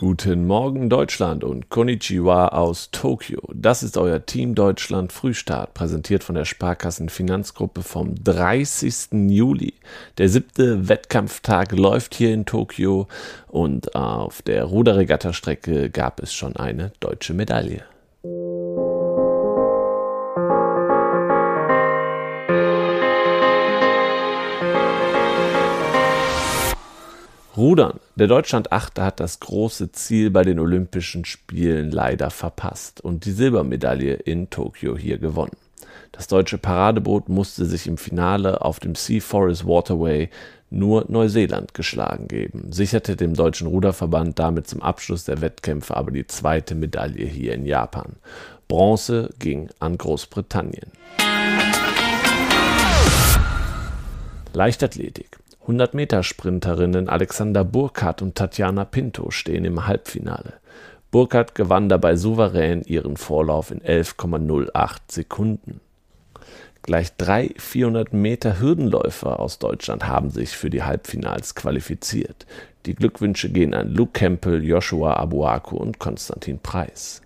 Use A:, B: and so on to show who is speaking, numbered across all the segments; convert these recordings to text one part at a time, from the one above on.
A: Guten Morgen Deutschland und Konnichiwa aus Tokio. Das ist euer Team Deutschland Frühstart, präsentiert von der Sparkassen Finanzgruppe vom 30. Juli. Der siebte Wettkampftag läuft hier in Tokio und auf der Ruderregatta-Strecke gab es schon eine deutsche Medaille. Rudern. Der Deutschland-Achter hat das große Ziel bei den Olympischen Spielen leider verpasst und die Silbermedaille in Tokio hier gewonnen. Das deutsche Paradeboot musste sich im Finale auf dem Sea Forest Waterway nur Neuseeland geschlagen geben, sicherte dem deutschen Ruderverband damit zum Abschluss der Wettkämpfe aber die zweite Medaille hier in Japan. Bronze ging an Großbritannien. Leichtathletik. 100-Meter-Sprinterinnen Alexander Burkhardt und Tatjana Pinto stehen im Halbfinale. Burkhardt gewann dabei souverän ihren Vorlauf in 11,08 Sekunden. Gleich drei 400 Meter Hürdenläufer aus Deutschland haben sich für die Halbfinals qualifiziert. Die Glückwünsche gehen an Luke Campbell, Joshua Abuaku und Konstantin Preis.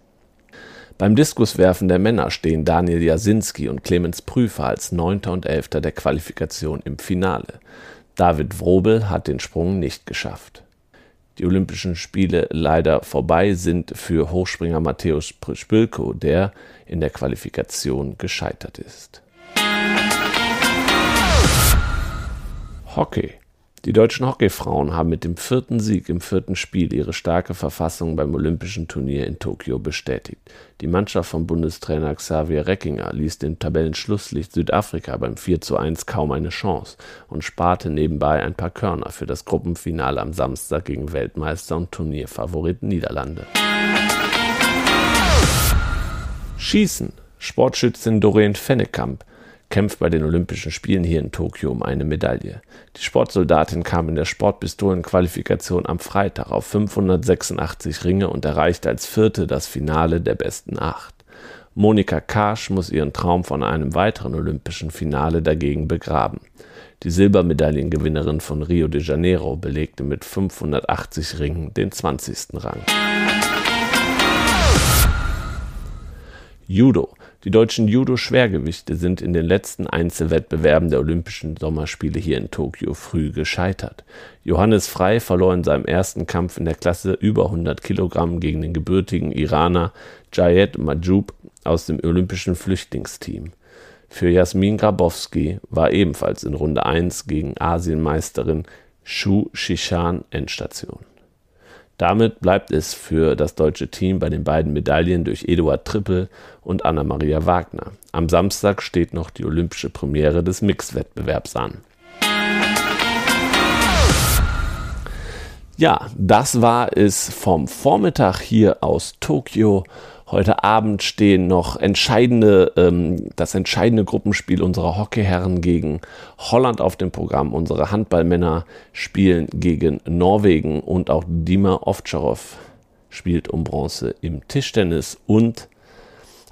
A: Beim Diskuswerfen der Männer stehen Daniel Jasinski und Clemens Prüfer als Neunter und Elfter der Qualifikation im Finale. David Wrobel hat den Sprung nicht geschafft. Die Olympischen Spiele leider vorbei sind für Hochspringer Matthäus Spülko, der in der Qualifikation gescheitert ist. Hockey die deutschen Hockeyfrauen haben mit dem vierten Sieg im vierten Spiel ihre starke Verfassung beim Olympischen Turnier in Tokio bestätigt. Die Mannschaft von Bundestrainer Xavier Reckinger ließ dem Tabellenschlusslicht Südafrika beim 4:1 kaum eine Chance und sparte nebenbei ein paar Körner für das Gruppenfinale am Samstag gegen Weltmeister und Turnierfavorit Niederlande. Schießen. Sportschützin Doreen Fennekamp kämpft bei den Olympischen Spielen hier in Tokio um eine Medaille. Die Sportsoldatin kam in der Sportpistolenqualifikation am Freitag auf 586 Ringe und erreichte als Vierte das Finale der besten acht. Monika Karsch muss ihren Traum von einem weiteren olympischen Finale dagegen begraben. Die Silbermedaillengewinnerin von Rio de Janeiro belegte mit 580 Ringen den 20. Rang. Judo. Die deutschen Judo-Schwergewichte sind in den letzten Einzelwettbewerben der Olympischen Sommerspiele hier in Tokio früh gescheitert. Johannes Frei verlor in seinem ersten Kampf in der Klasse über 100 Kilogramm gegen den gebürtigen Iraner Jayed Majub aus dem olympischen Flüchtlingsteam. Für Jasmin Grabowski war ebenfalls in Runde 1 gegen Asienmeisterin Shu Shishan Endstation. Damit bleibt es für das deutsche Team bei den beiden Medaillen durch Eduard Trippel und Anna-Maria Wagner. Am Samstag steht noch die olympische Premiere des Mixwettbewerbs an. Ja, das war es vom Vormittag hier aus Tokio. Heute Abend stehen noch entscheidende, ähm, das entscheidende Gruppenspiel unserer Hockeyherren gegen Holland auf dem Programm. Unsere Handballmänner spielen gegen Norwegen und auch Dima Ovtcharov spielt um Bronze im Tischtennis und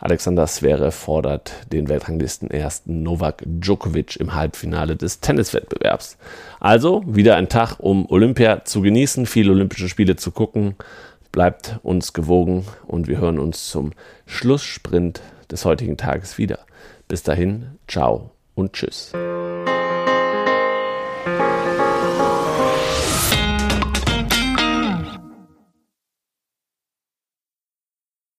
A: Alexander Zverev fordert den Weltranglisten ersten Novak Djokovic im Halbfinale des Tenniswettbewerbs. Also wieder ein Tag, um Olympia zu genießen, viele Olympische Spiele zu gucken. Bleibt uns gewogen und wir hören uns zum Schlusssprint des heutigen Tages wieder. Bis dahin, ciao und tschüss.